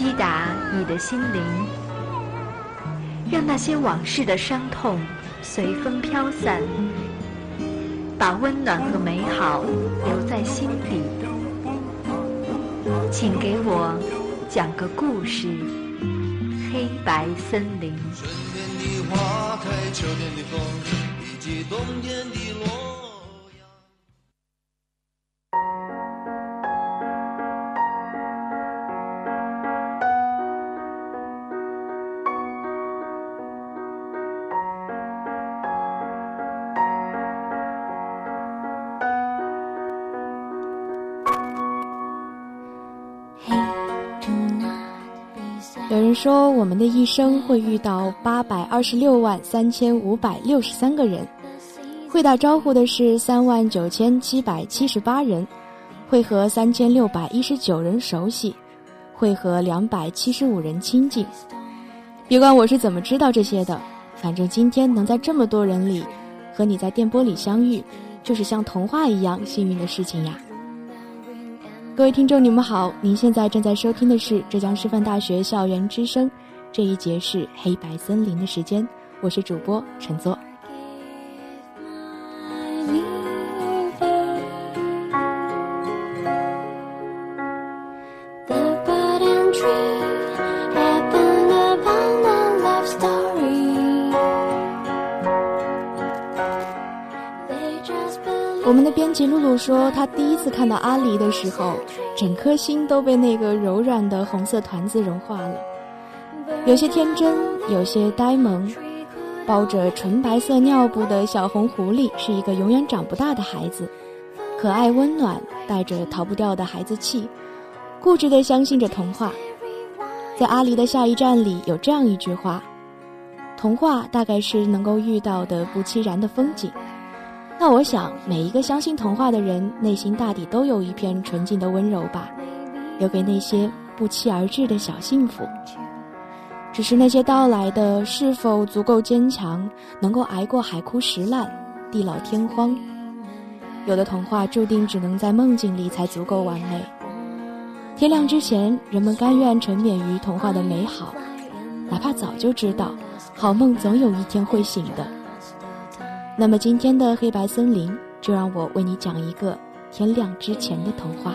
击打你的心灵，让那些往事的伤痛随风飘散，把温暖和美好留在心底。请给我讲个故事，《黑白森林》。春天的花开，秋天的风，以及冬天的落。说，我们的一生会遇到八百二十六万三千五百六十三个人，会打招呼的是三万九千七百七十八人，会和三千六百一十九人熟悉，会和两百七十五人亲近。别管我是怎么知道这些的，反正今天能在这么多人里和你在电波里相遇，就是像童话一样幸运的事情呀。各位听众，你们好！您现在正在收听的是浙江师范大学校园之声，这一节是黑白森林的时间，我是主播陈作。我们的编辑露露说，她第一次看到阿离的时候，整颗心都被那个柔软的红色团子融化了。有些天真，有些呆萌。包着纯白色尿布的小红狐狸是一个永远长不大的孩子，可爱温暖，带着逃不掉的孩子气，固执地相信着童话。在阿离的下一站里有这样一句话：“童话大概是能够遇到的不期然的风景。”那我想，每一个相信童话的人，内心大抵都有一片纯净的温柔吧，留给那些不期而至的小幸福。只是那些到来的，是否足够坚强，能够挨过海枯石烂、地老天荒？有的童话注定只能在梦境里才足够完美。天亮之前，人们甘愿沉湎于童话的美好，哪怕早就知道，好梦总有一天会醒的。那么今天的黑白森林，就让我为你讲一个天亮之前的童话。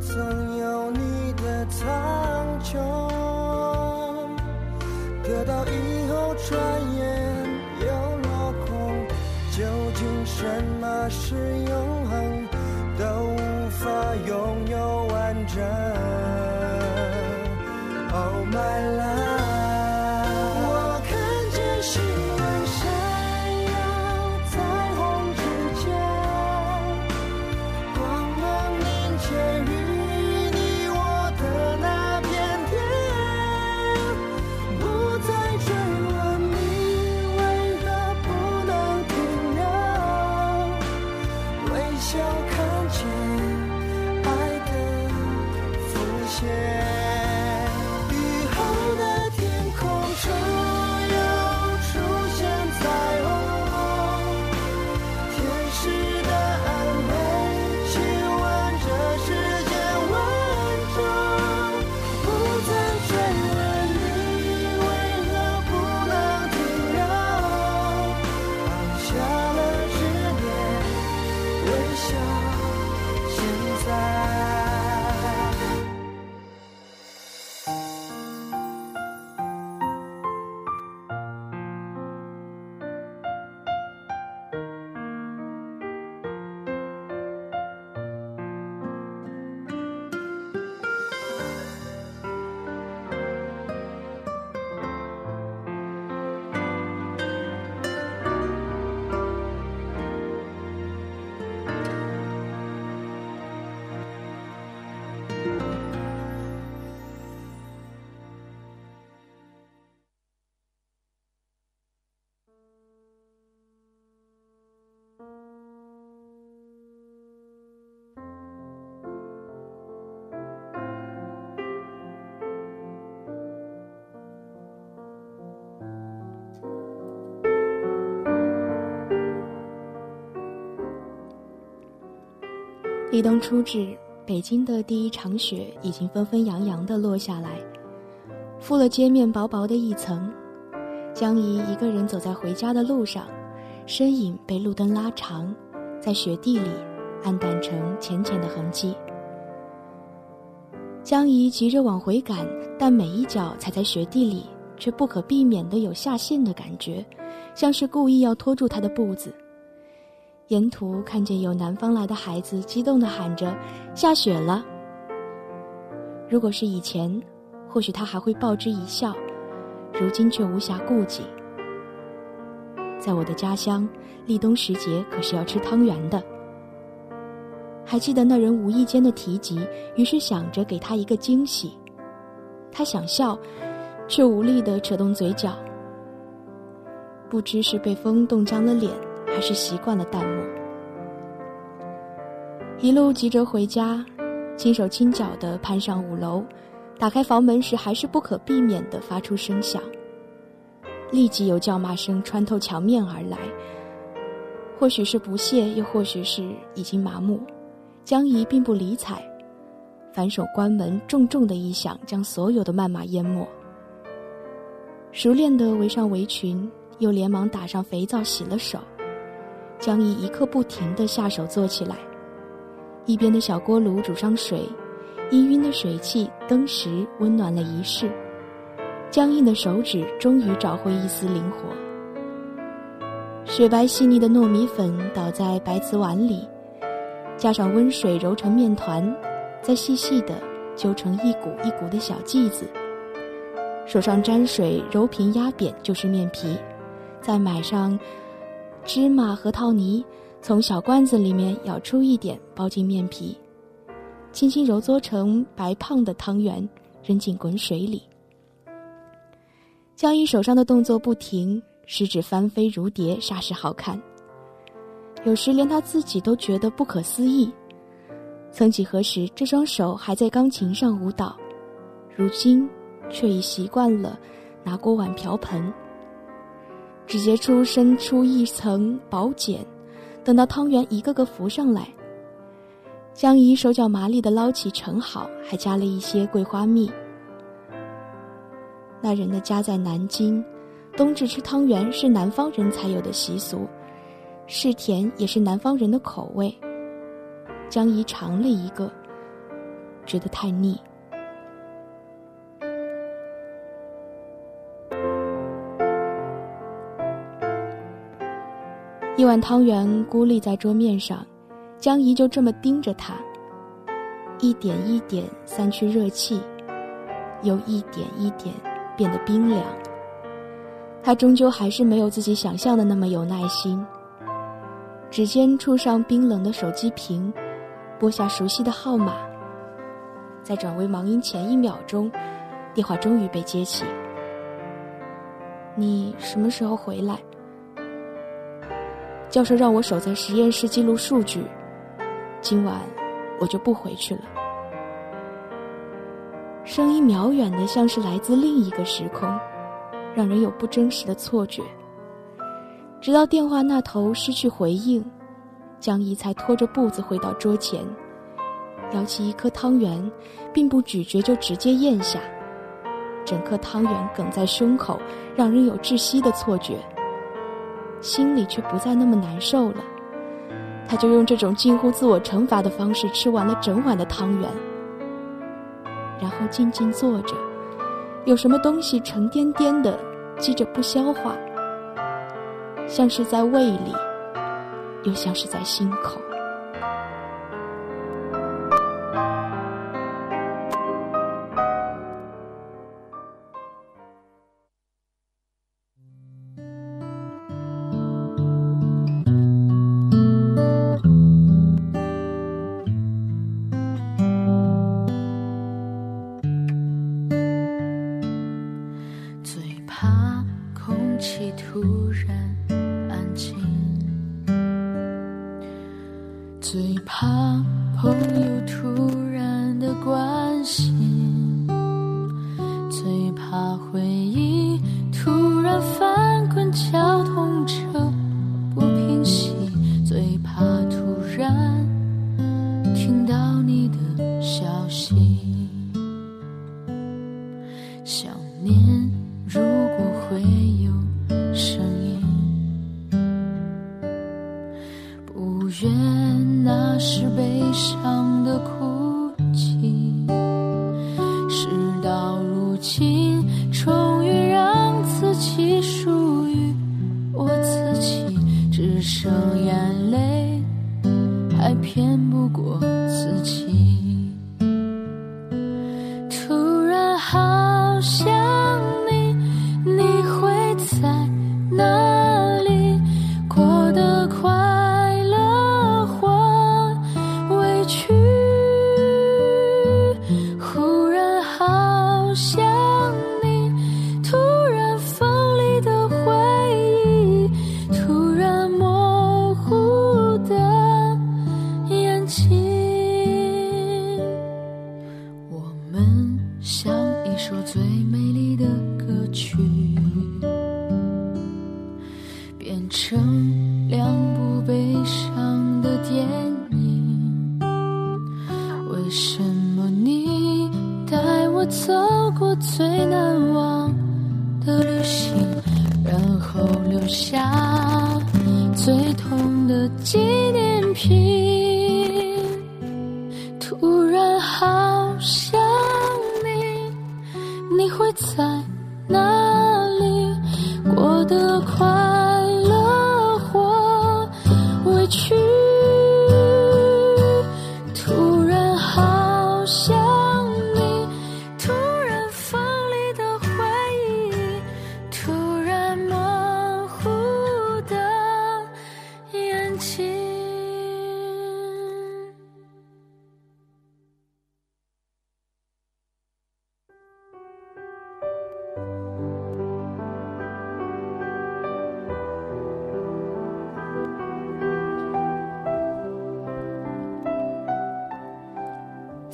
曾有你的苍穹，得到以后转眼又落空，究竟什么是永立冬初至，北京的第一场雪已经纷纷扬扬地落下来，覆了街面薄薄的一层。江怡一个人走在回家的路上，身影被路灯拉长，在雪地里暗淡成浅浅的痕迹。江怡急着往回赶，但每一脚踩在雪地里，却不可避免的有下陷的感觉，像是故意要拖住他的步子。沿途看见有南方来的孩子激动地喊着：“下雪了！”如果是以前，或许他还会报之一笑，如今却无暇顾及。在我的家乡，立冬时节可是要吃汤圆的。还记得那人无意间的提及，于是想着给他一个惊喜。他想笑，却无力地扯动嘴角。不知是被风冻僵了脸。还是习惯了淡漠，一路急着回家，轻手轻脚地攀上五楼，打开房门时，还是不可避免地发出声响。立即有叫骂声穿透墙面而来，或许是不屑，又或许是已经麻木。江怡并不理睬，反手关门，重重的一响，将所有的谩骂淹没。熟练地围上围裙，又连忙打上肥皂洗了手。江怡一刻不停地下手做起来，一边的小锅炉煮上水，氤氲的水汽登时温暖了一世。僵硬的手指终于找回一丝灵活。雪白细腻的糯米粉倒在白瓷碗里，加上温水揉成面团，再细细的揪成一股一股的小剂子。手上沾水揉平压扁就是面皮，再买上。芝麻核桃泥，从小罐子里面舀出一点，包进面皮，轻轻揉搓成白胖的汤圆，扔进滚水里。江一手上的动作不停，食指翻飞如蝶，煞是好看。有时连他自己都觉得不可思议。曾几何时，这双手还在钢琴上舞蹈，如今却已习惯了拿锅碗瓢盆。只结出伸出一层薄茧，等到汤圆一个个浮上来，江怡手脚麻利的捞起盛好，还加了一些桂花蜜。那人的家在南京，冬至吃汤圆是南方人才有的习俗，是甜也是南方人的口味。江怡尝了一个，觉得太腻。一碗汤圆孤立在桌面上，江怡就这么盯着它，一点一点散去热气，又一点一点变得冰凉。他终究还是没有自己想象的那么有耐心。指尖触上冰冷的手机屏，拨下熟悉的号码，在转为忙音前一秒钟，电话终于被接起。你什么时候回来？教授让我守在实验室记录数据，今晚我就不回去了。声音渺远的，像是来自另一个时空，让人有不真实的错觉。直到电话那头失去回应，江怡才拖着步子回到桌前，舀起一颗汤圆，并不咀嚼就直接咽下，整颗汤圆哽在胸口，让人有窒息的错觉。心里却不再那么难受了，他就用这种近乎自我惩罚的方式吃完了整碗的汤圆，然后静静坐着，有什么东西沉甸甸的积着不消化，像是在胃里，又像是在心口。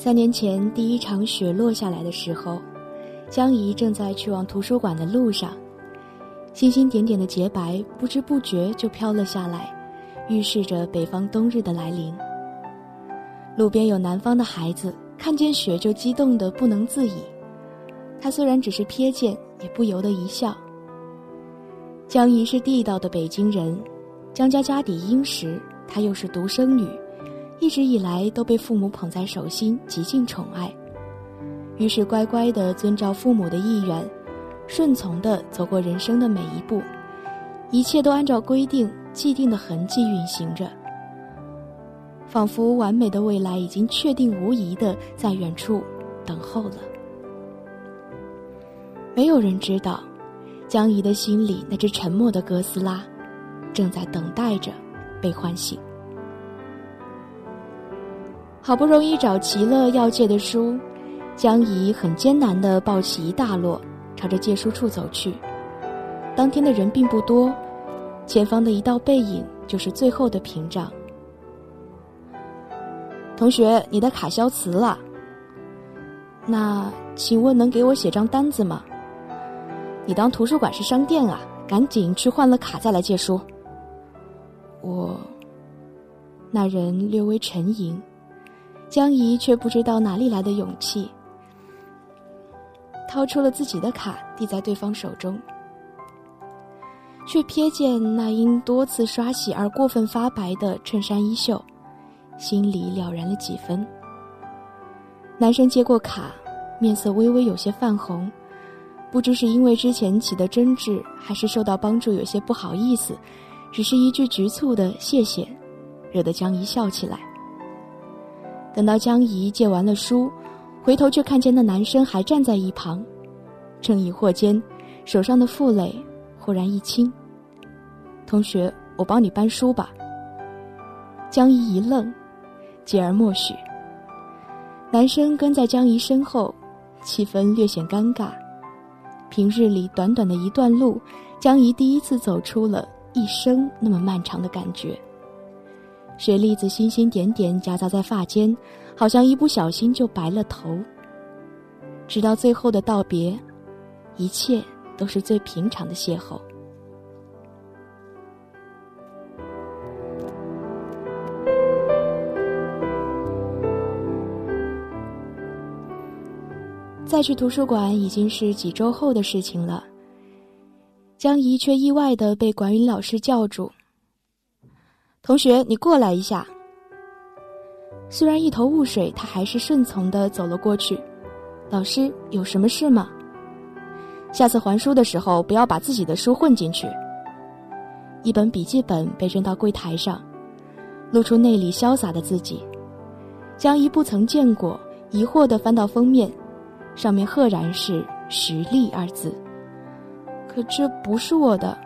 三年前第一场雪落下来的时候，江怡正在去往图书馆的路上，星星点点的洁白不知不觉就飘了下来，预示着北方冬日的来临。路边有南方的孩子看见雪就激动得不能自已，他虽然只是瞥见，也不由得一笑。江怡是地道的北京人，江家家底殷实，她又是独生女，一直以来都被父母捧在手心，极尽宠爱。于是乖乖地遵照父母的意愿，顺从地走过人生的每一步，一切都按照规定、既定的痕迹运行着，仿佛完美的未来已经确定无疑地在远处等候了。没有人知道，江怡的心里那只沉默的哥斯拉，正在等待着被唤醒。好不容易找齐了要借的书。江怡很艰难地抱起一大摞，朝着借书处走去。当天的人并不多，前方的一道背影就是最后的屏障。同学，你的卡消磁了。那请问能给我写张单子吗？你当图书馆是商店啊？赶紧去换了卡再来借书。我。那人略微沉吟，江怡却不知道哪里来的勇气。掏出了自己的卡，递在对方手中，却瞥见那因多次刷洗而过分发白的衬衫衣袖，心里了然了几分。男生接过卡，面色微微有些泛红，不知是因为之前起的争执，还是受到帮助有些不好意思，只是一句局促的谢谢，惹得江怡笑起来。等到江怡借完了书。回头却看见那男生还站在一旁，正疑惑间，手上的负累忽然一轻。同学，我帮你搬书吧。江怡一愣，继而默许。男生跟在江怡身后，气氛略显尴尬。平日里短短的一段路，江怡第一次走出了一生那么漫长的感觉。雪粒子星星点点夹杂在发间。好像一不小心就白了头。直到最后的道别，一切都是最平常的邂逅。再去图书馆已经是几周后的事情了。江怡却意外的被管理老师叫住：“同学，你过来一下。”虽然一头雾水，他还是顺从的走了过去。老师，有什么事吗？下次还书的时候，不要把自己的书混进去。一本笔记本被扔到柜台上，露出内里潇洒的自己。江一不曾见过，疑惑的翻到封面，上面赫然是“实力”二字。可这不是我的，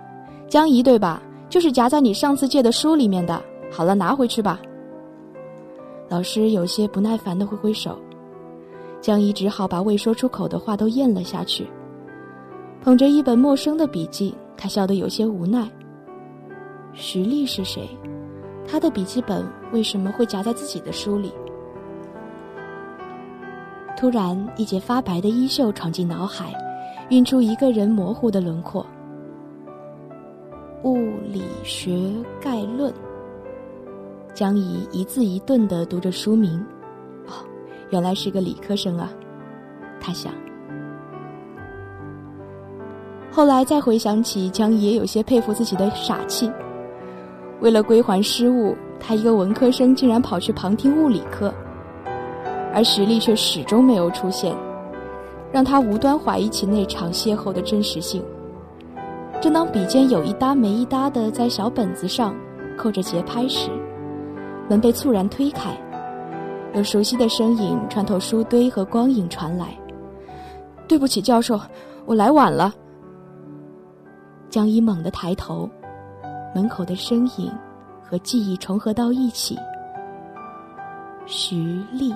江怡对吧？就是夹在你上次借的书里面的。好了，拿回去吧。老师有些不耐烦的挥挥手，江一只好把未说出口的话都咽了下去。捧着一本陌生的笔记，他笑得有些无奈。徐丽是谁？他的笔记本为什么会夹在自己的书里？突然，一截发白的衣袖闯进脑海，晕出一个人模糊的轮廓。物理学概论。江怡一字一顿的读着书名，哦，原来是个理科生啊，他想。后来再回想起，江怡也有些佩服自己的傻气。为了归还失误，他一个文科生竟然跑去旁听物理课，而实力却始终没有出现，让他无端怀疑起那场邂逅的真实性。正当笔尖有一搭没一搭的在小本子上扣着节拍时，门被猝然推开，有熟悉的身影穿透书堆和光影传来。对不起，教授，我来晚了。江一猛地抬头，门口的身影和记忆重合到一起。徐丽，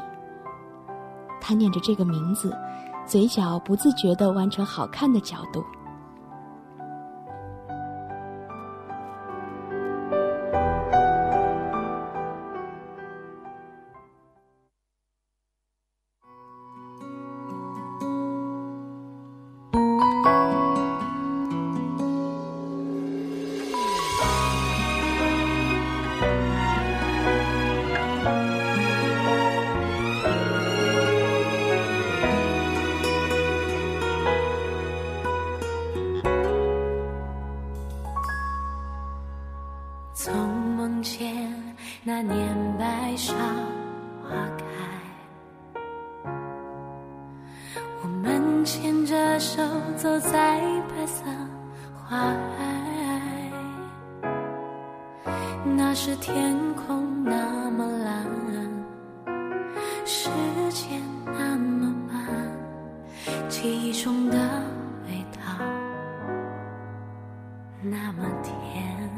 他念着这个名字，嘴角不自觉地弯成好看的角度。牵着手走在白色花海那时天空那么蓝时间那么慢记忆中的味道那么甜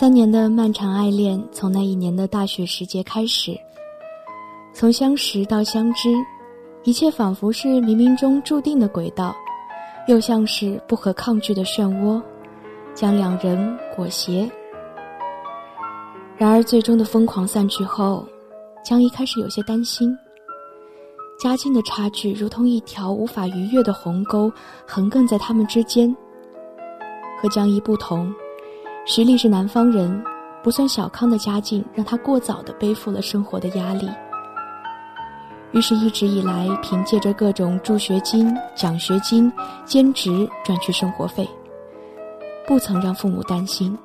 三年的漫长爱恋，从那一年的大学时节开始，从相识到相知，一切仿佛是冥冥中注定的轨道，又像是不可抗拒的漩涡，将两人裹挟。然而，最终的疯狂散去后，江一开始有些担心。家境的差距如同一条无法逾越的鸿沟，横亘在他们之间。和江一不同。实力是南方人，不算小康的家境让他过早的背负了生活的压力。于是，一直以来凭借着各种助学金、奖学金、兼职赚取生活费，不曾让父母担心。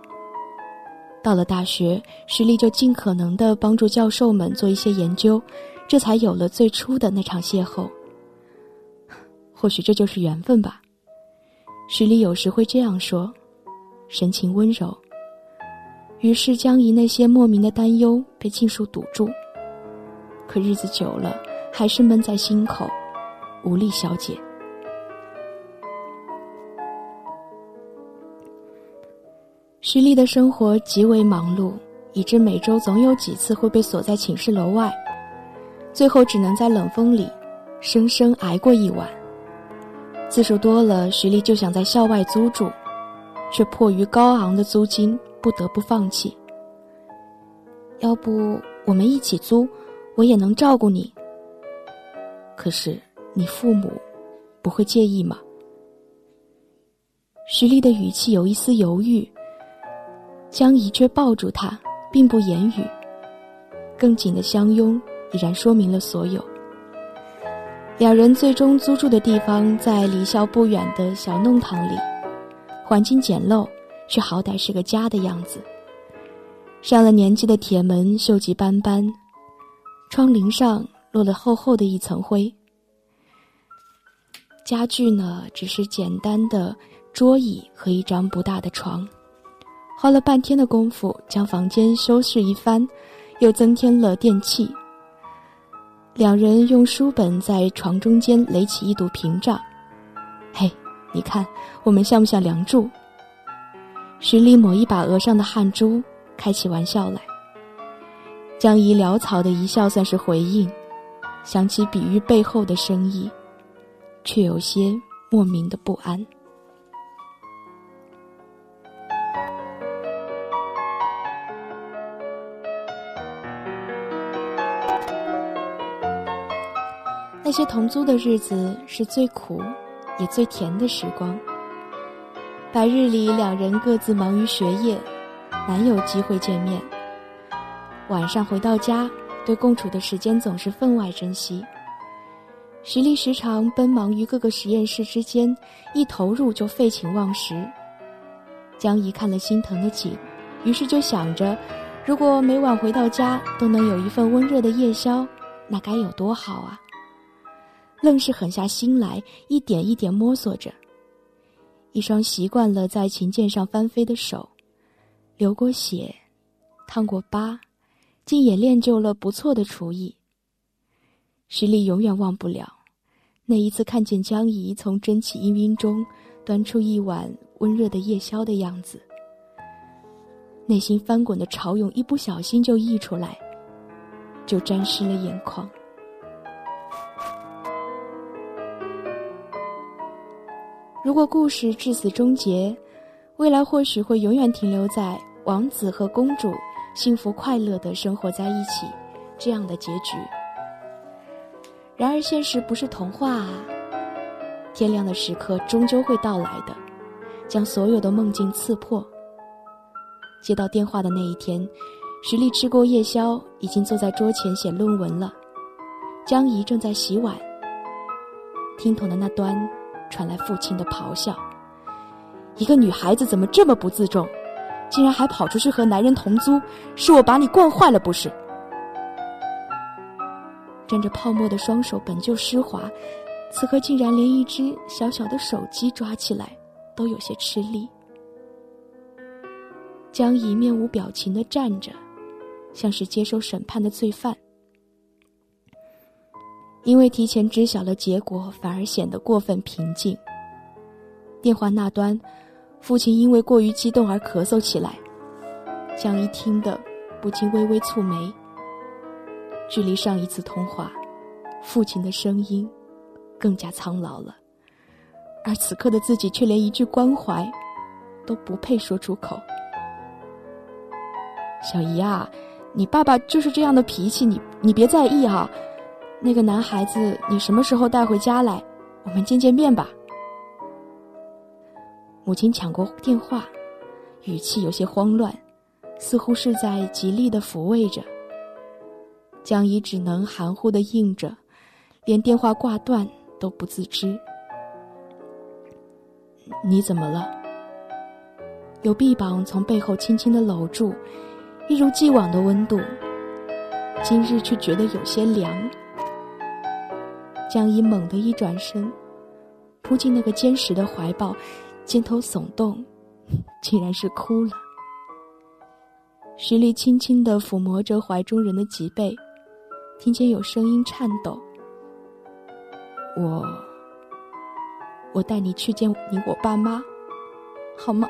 到了大学，实力就尽可能的帮助教授们做一些研究，这才有了最初的那场邂逅。或许这就是缘分吧。实力有时会这样说。神情温柔。于是江怡那些莫名的担忧被尽数堵住。可日子久了，还是闷在心口，无力消解。徐丽的生活极为忙碌，以致每周总有几次会被锁在寝室楼外，最后只能在冷风里，生生挨过一晚。次数多了，徐丽就想在校外租住。却迫于高昂的租金，不得不放弃。要不我们一起租，我也能照顾你。可是你父母不会介意吗？徐丽的语气有一丝犹豫，江怡却抱住他，并不言语，更紧的相拥已然说明了所有。两人最终租住的地方在离校不远的小弄堂里。环境简陋，却好歹是个家的样子。上了年纪的铁门锈迹斑斑，窗棂上落了厚厚的一层灰。家具呢，只是简单的桌椅和一张不大的床。花了半天的功夫将房间修饰一番，又增添了电器。两人用书本在床中间垒起一堵屏障。嘿。你看，我们像不像梁祝？徐丽抹一把额上的汗珠，开起玩笑来。江怡潦草的一笑，算是回应。想起比喻背后的深意，却有些莫名的不安。那些同租的日子是最苦。也最甜的时光。白日里，两人各自忙于学业，难有机会见面。晚上回到家，对共处的时间总是分外珍惜。实力时常奔忙于各个实验室之间，一投入就废寝忘食。江怡看了心疼的紧，于是就想着，如果每晚回到家都能有一份温热的夜宵，那该有多好啊！愣是狠下心来，一点一点摸索着。一双习惯了在琴键上翻飞的手，流过血，烫过疤，竟也练就了不错的厨艺。实力永远忘不了那一次看见江怡从蒸汽氤氲中端出一碗温热的夜宵的样子，内心翻滚的潮涌一不小心就溢出来，就沾湿了眼眶。如果故事至此终结，未来或许会永远停留在王子和公主幸福快乐的生活在一起这样的结局。然而现实不是童话啊！天亮的时刻终究会到来的，将所有的梦境刺破。接到电话的那一天，徐丽吃过夜宵，已经坐在桌前写论文了。江怡正在洗碗，听筒的那端。传来父亲的咆哮：“一个女孩子怎么这么不自重，竟然还跑出去和男人同租？是我把你惯坏了不是？”沾着泡沫的双手本就湿滑，此刻竟然连一只小小的手机抓起来都有些吃力。江怡面无表情的站着，像是接受审判的罪犯。因为提前知晓了结果，反而显得过分平静。电话那端，父亲因为过于激动而咳嗽起来。江一听得不禁微微蹙眉。距离上一次通话，父亲的声音更加苍老了，而此刻的自己却连一句关怀都不配说出口。小姨啊，你爸爸就是这样的脾气，你你别在意哈。那个男孩子，你什么时候带回家来，我们见见面吧。母亲抢过电话，语气有些慌乱，似乎是在极力的抚慰着。江怡只能含糊的应着，连电话挂断都不自知。你怎么了？有臂膀从背后轻轻的搂住，一如既往的温度。今日却觉得有些凉。江一猛地一转身，扑进那个坚实的怀抱，肩头耸动，竟然是哭了。徐丽轻轻地抚摸着怀中人的脊背。听见有声音颤抖，我，我带你去见你我爸妈，好吗？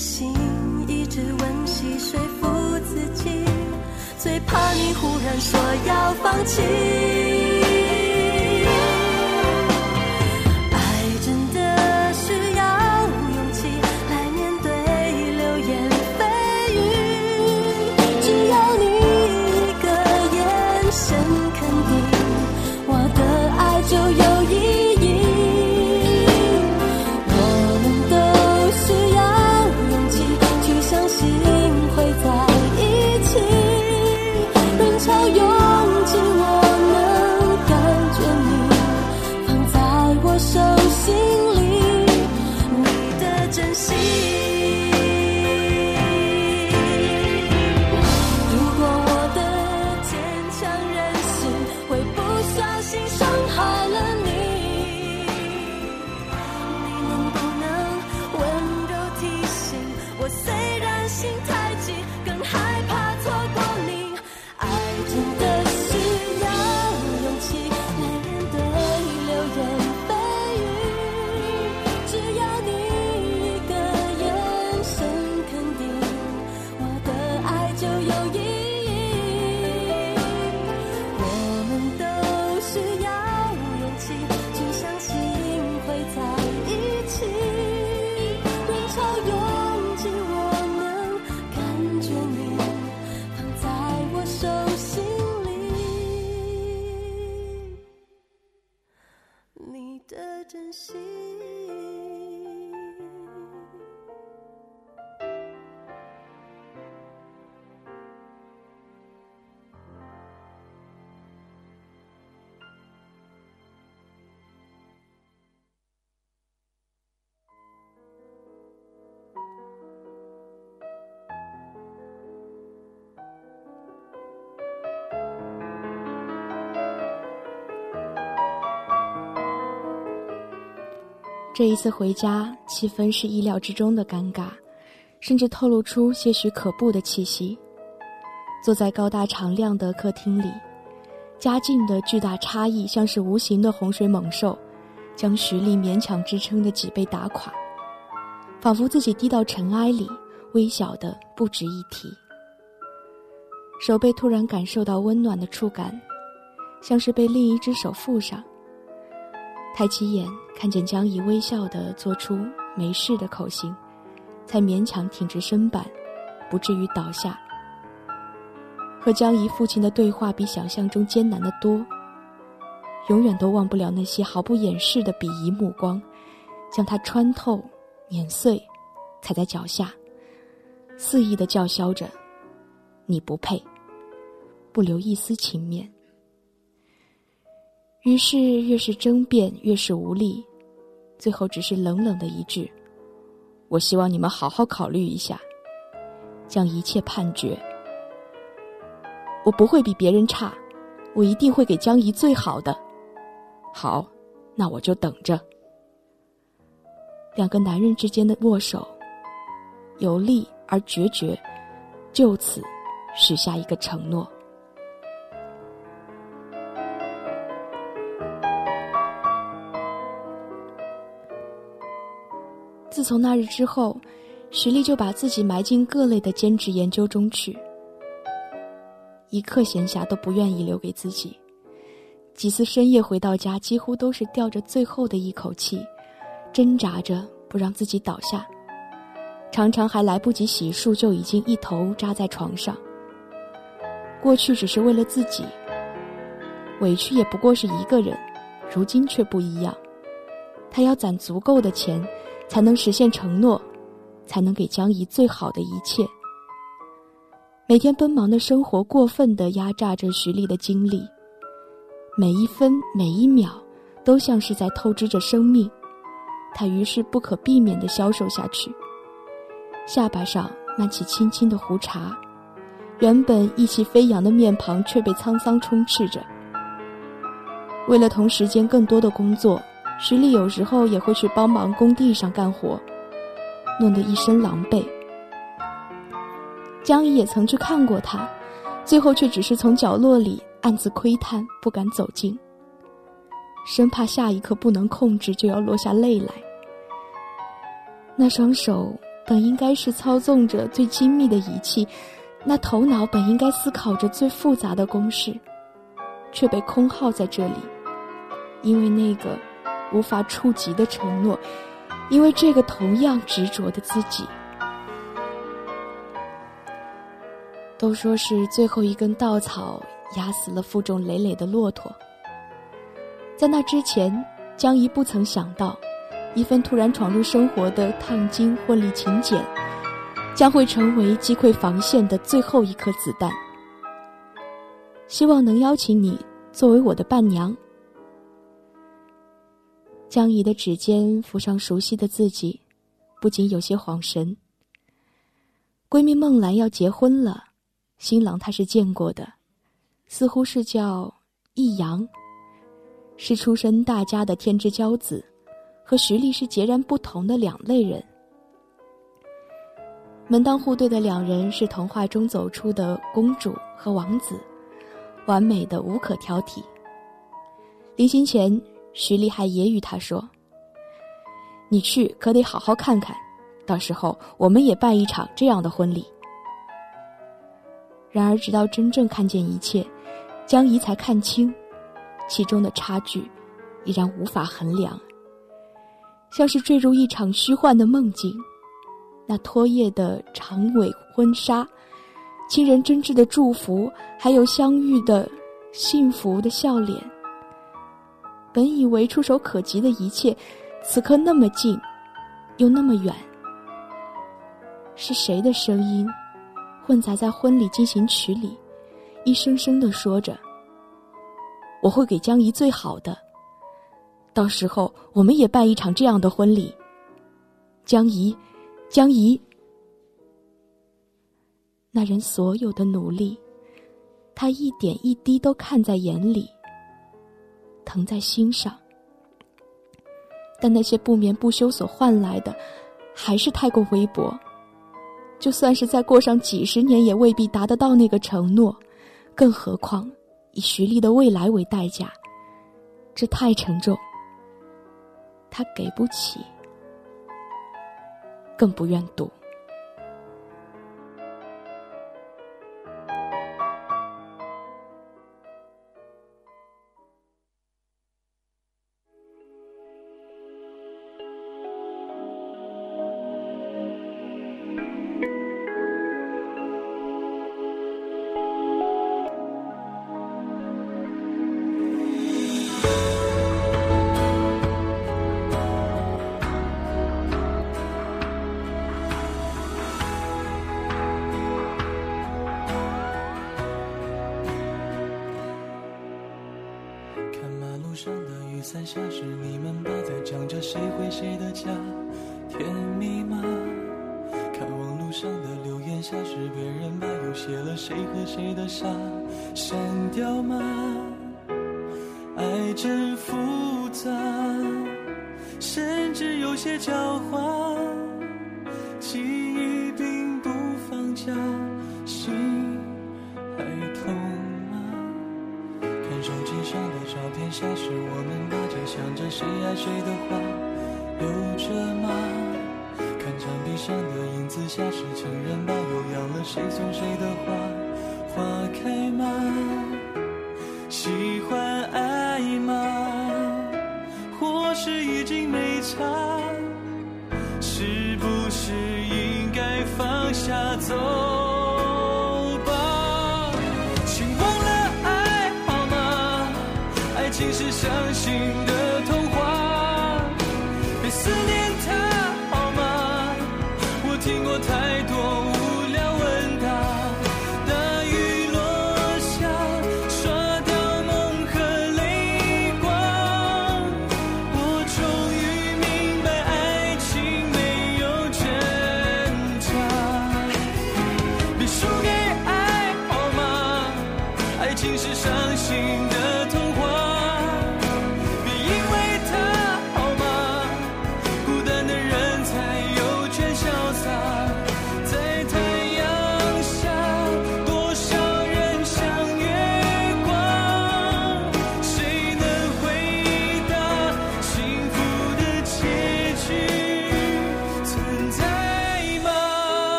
心一直温习说服自己，最怕你忽然说要放弃。这一次回家，气氛是意料之中的尴尬，甚至透露出些许可怖的气息。坐在高大敞亮的客厅里，家境的巨大差异像是无形的洪水猛兽，将徐丽勉强支撑的脊背打垮，仿佛自己低到尘埃里，微小的不值一提。手背突然感受到温暖的触感，像是被另一只手附上。抬起眼，看见江怡微笑的做出没事的口型，才勉强挺直身板，不至于倒下。和江怡父亲的对话比想象中艰难的多。永远都忘不了那些毫不掩饰的鄙夷目光，将他穿透、碾碎，踩在脚下，肆意的叫嚣着：“你不配！”不留一丝情面。于是越是争辩，越是无力，最后只是冷冷的一句：“我希望你们好好考虑一下，将一切判决。我不会比别人差，我一定会给江怡最好的。好，那我就等着。”两个男人之间的握手，有力而决绝，就此许下一个承诺。自从那日之后，徐丽就把自己埋进各类的兼职研究中去，一刻闲暇都不愿意留给自己。几次深夜回到家，几乎都是吊着最后的一口气，挣扎着不让自己倒下。常常还来不及洗漱，就已经一头扎在床上。过去只是为了自己，委屈也不过是一个人，如今却不一样。他要攒足够的钱。才能实现承诺，才能给江怡最好的一切。每天奔忙的生活过分的压榨着徐丽的精力，每一分每一秒都像是在透支着生命。他于是不可避免的消瘦下去，下巴上漫起轻轻的胡茬，原本意气飞扬的面庞却被沧桑充斥着。为了同时间更多的工作。徐丽有时候也会去帮忙工地上干活，弄得一身狼狈。江怡也曾去看过他，最后却只是从角落里暗自窥探，不敢走近，生怕下一刻不能控制就要落下泪来。那双手本应该是操纵着最精密的仪器，那头脑本应该思考着最复杂的公式，却被空耗在这里，因为那个。无法触及的承诺，因为这个同样执着的自己。都说是最后一根稻草压死了负重累累的骆驼。在那之前，江怡不曾想到，一份突然闯入生活的烫金婚礼请柬，将会成为击溃防线的最后一颗子弹。希望能邀请你作为我的伴娘。江怡的指尖浮上熟悉的自己，不禁有些恍神。闺蜜孟兰要结婚了，新郎她是见过的，似乎是叫易阳，是出身大家的天之骄子，和徐丽是截然不同的两类人。门当户对的两人是童话中走出的公主和王子，完美的无可挑剔。临行前。徐丽还揶揄他说：“你去可得好好看看，到时候我们也办一场这样的婚礼。”然而，直到真正看见一切，江怡才看清，其中的差距依然无法衡量，像是坠入一场虚幻的梦境。那拖曳的长尾婚纱，亲人真挚的祝福，还有相遇的幸福的笑脸。本以为触手可及的一切，此刻那么近，又那么远。是谁的声音混杂在婚礼进行曲里，一声声的说着。我会给江怡最好的，到时候我们也办一场这样的婚礼。江怡江怡。那人所有的努力，他一点一滴都看在眼里。疼在心上。但那些不眠不休所换来的还是太过微薄就算是再过上几十年也未必达得到那个承诺更何况以徐丽的未来为代价这太沉重他给不起更不愿赌。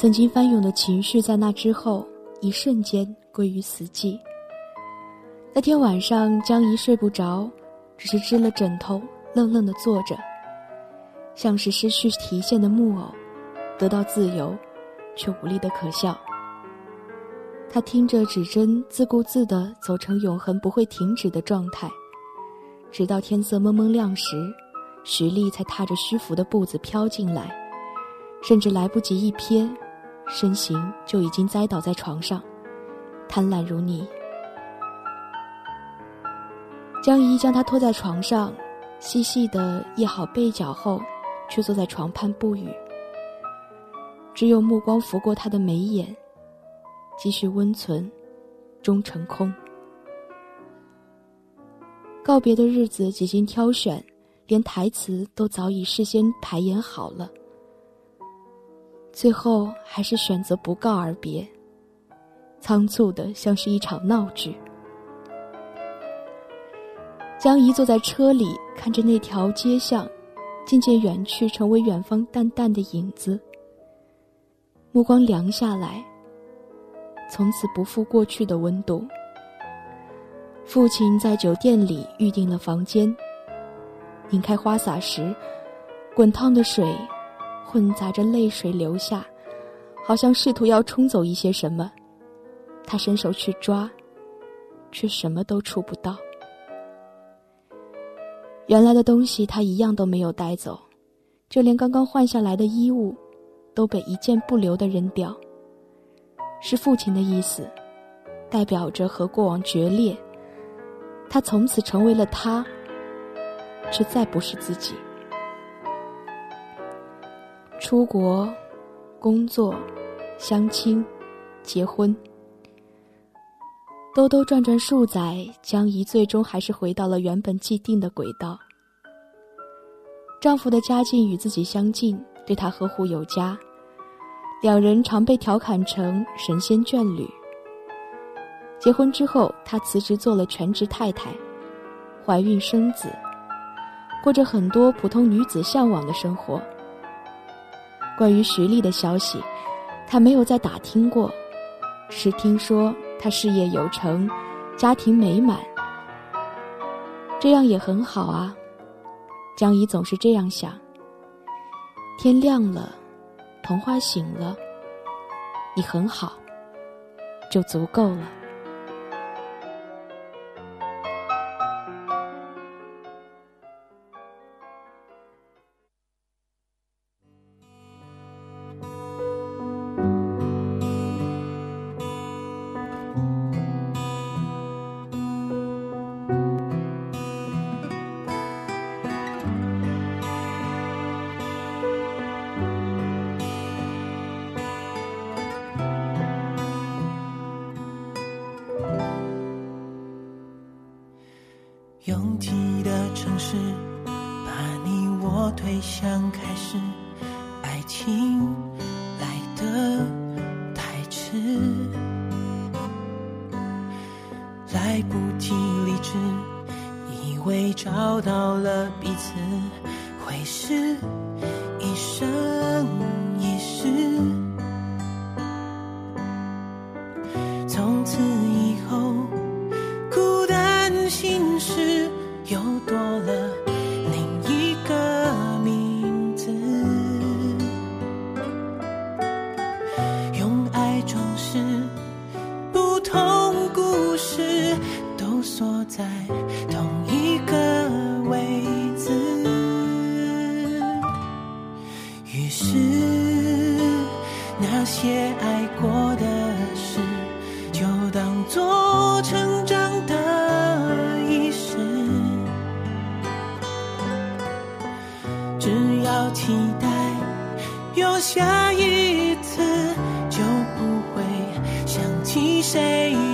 曾经翻涌的情绪，在那之后一瞬间归于死寂。那天晚上，江怡睡不着，只是支了枕头，愣愣地坐着，像是失去提线的木偶，得到自由，却无力的可笑。他听着指针，自顾自地走成永恒不会停止的状态，直到天色蒙蒙亮时，徐丽才踏着虚浮的步子飘进来，甚至来不及一瞥。身形就已经栽倒在床上，贪婪如泥。江怡将他拖在床上，细细的掖好被角后，却坐在床畔不语，只有目光拂过他的眉眼，继续温存，终成空。告别的日子几经挑选，连台词都早已事先排演好了。最后还是选择不告而别，仓促的像是一场闹剧。江怡坐在车里，看着那条街巷渐渐远去，成为远方淡淡的影子。目光凉下来，从此不复过去的温度。父亲在酒店里预定了房间。拧开花洒时，滚烫的水。混杂着泪水流下，好像试图要冲走一些什么。他伸手去抓，却什么都触不到。原来的东西他一样都没有带走，就连刚刚换下来的衣物，都被一件不留的扔掉。是父亲的意思，代表着和过往决裂。他从此成为了他，却再不是自己。出国、工作、相亲、结婚，兜兜转转数载，江怡最终还是回到了原本既定的轨道。丈夫的家境与自己相近，对她呵护有加，两人常被调侃成神仙眷侣。结婚之后，她辞职做了全职太太，怀孕生子，过着很多普通女子向往的生活。关于徐丽的消息，他没有再打听过，只听说他事业有成，家庭美满。这样也很好啊，江怡总是这样想。天亮了，童话醒了，你很好，就足够了。下一次就不会想起谁。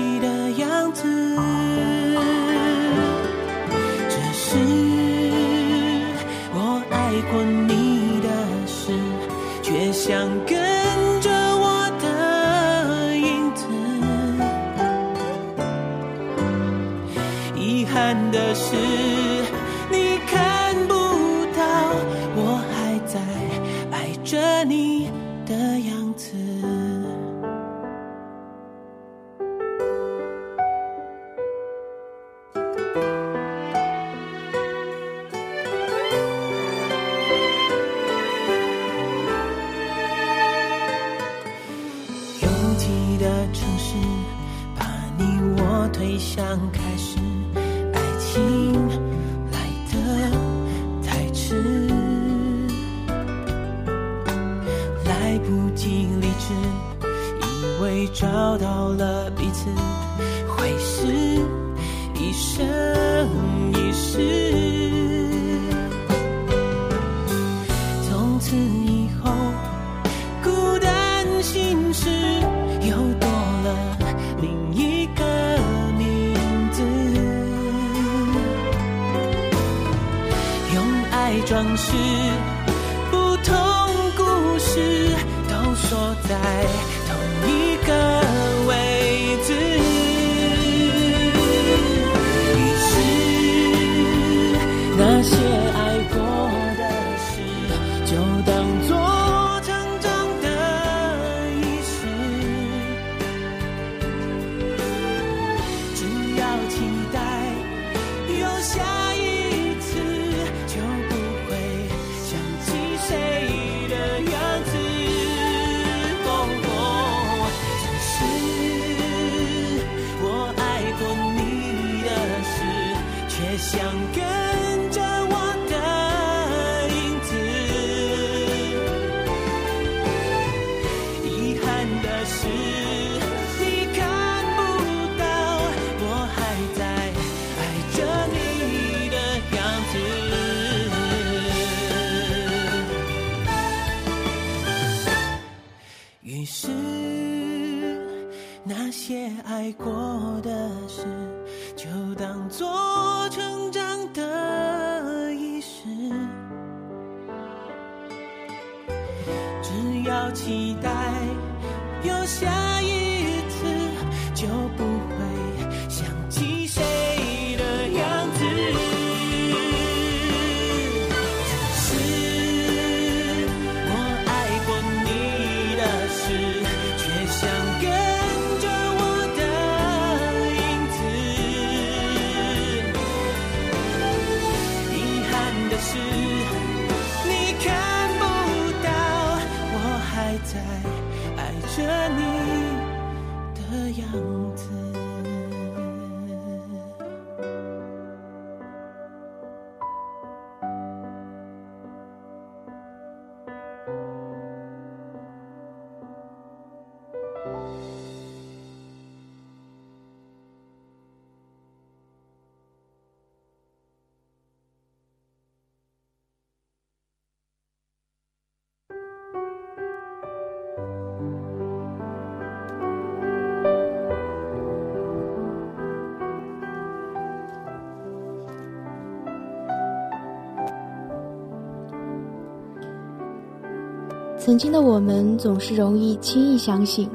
曾经的我们总是容易轻易相信，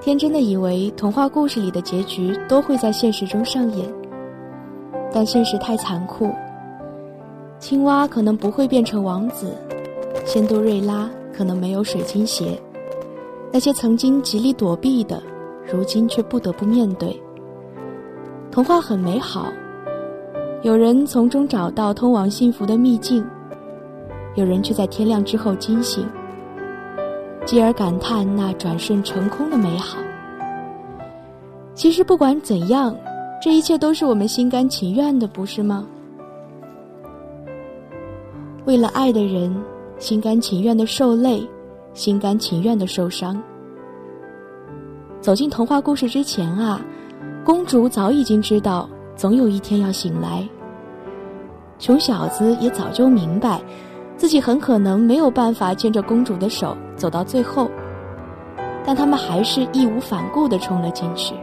天真的以为童话故事里的结局都会在现实中上演，但现实太残酷。青蛙可能不会变成王子，仙杜瑞拉可能没有水晶鞋，那些曾经极力躲避的，如今却不得不面对。童话很美好，有人从中找到通往幸福的秘境。有人却在天亮之后惊醒，继而感叹那转瞬成空的美好。其实不管怎样，这一切都是我们心甘情愿的，不是吗？为了爱的人，心甘情愿的受累，心甘情愿的受伤。走进童话故事之前啊，公主早已经知道，总有一天要醒来。穷小子也早就明白。自己很可能没有办法牵着公主的手走到最后，但他们还是义无反顾地冲了进去。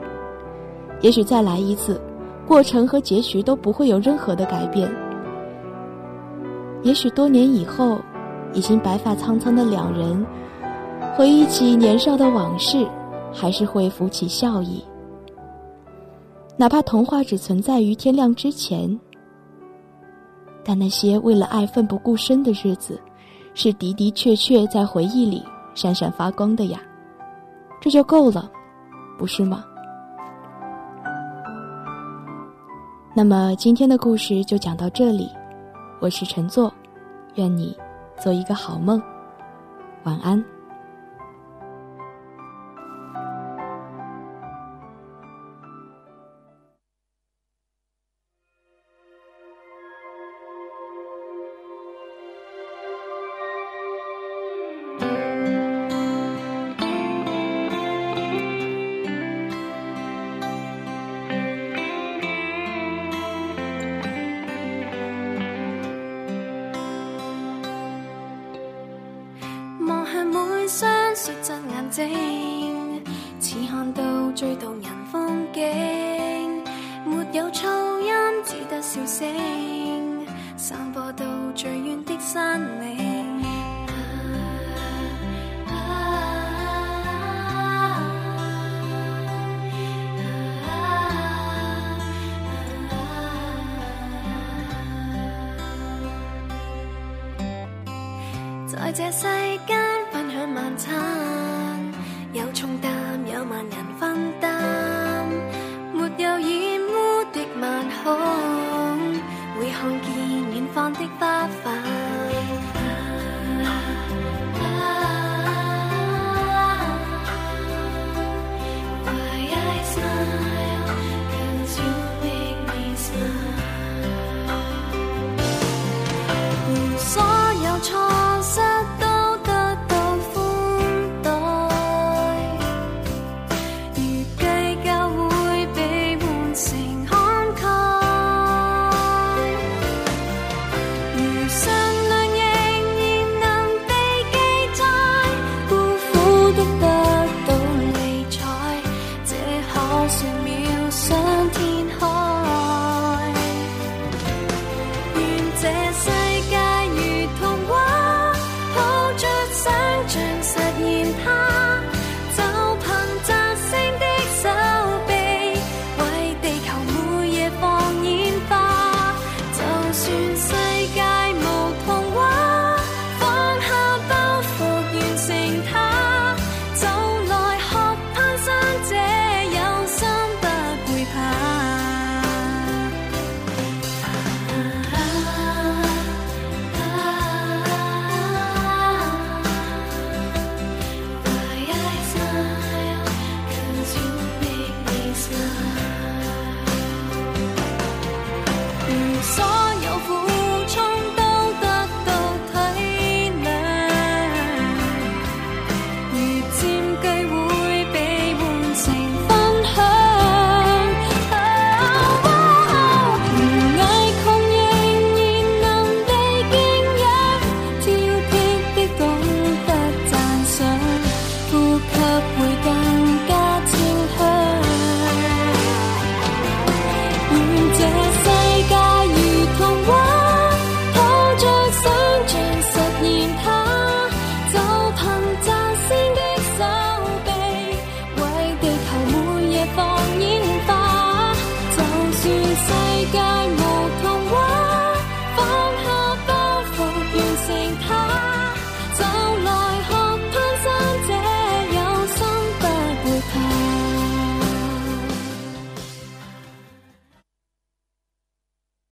也许再来一次，过程和结局都不会有任何的改变。也许多年以后，已经白发苍苍的两人，回忆起年少的往事，还是会浮起笑意。哪怕童话只存在于天亮之前，但那些为了爱奋不顾身的日子，是的的确确在回忆里闪闪发光的呀。这就够了，不是吗？那么今天的故事就讲到这里，我是陈作，愿你做一个好梦，晚安。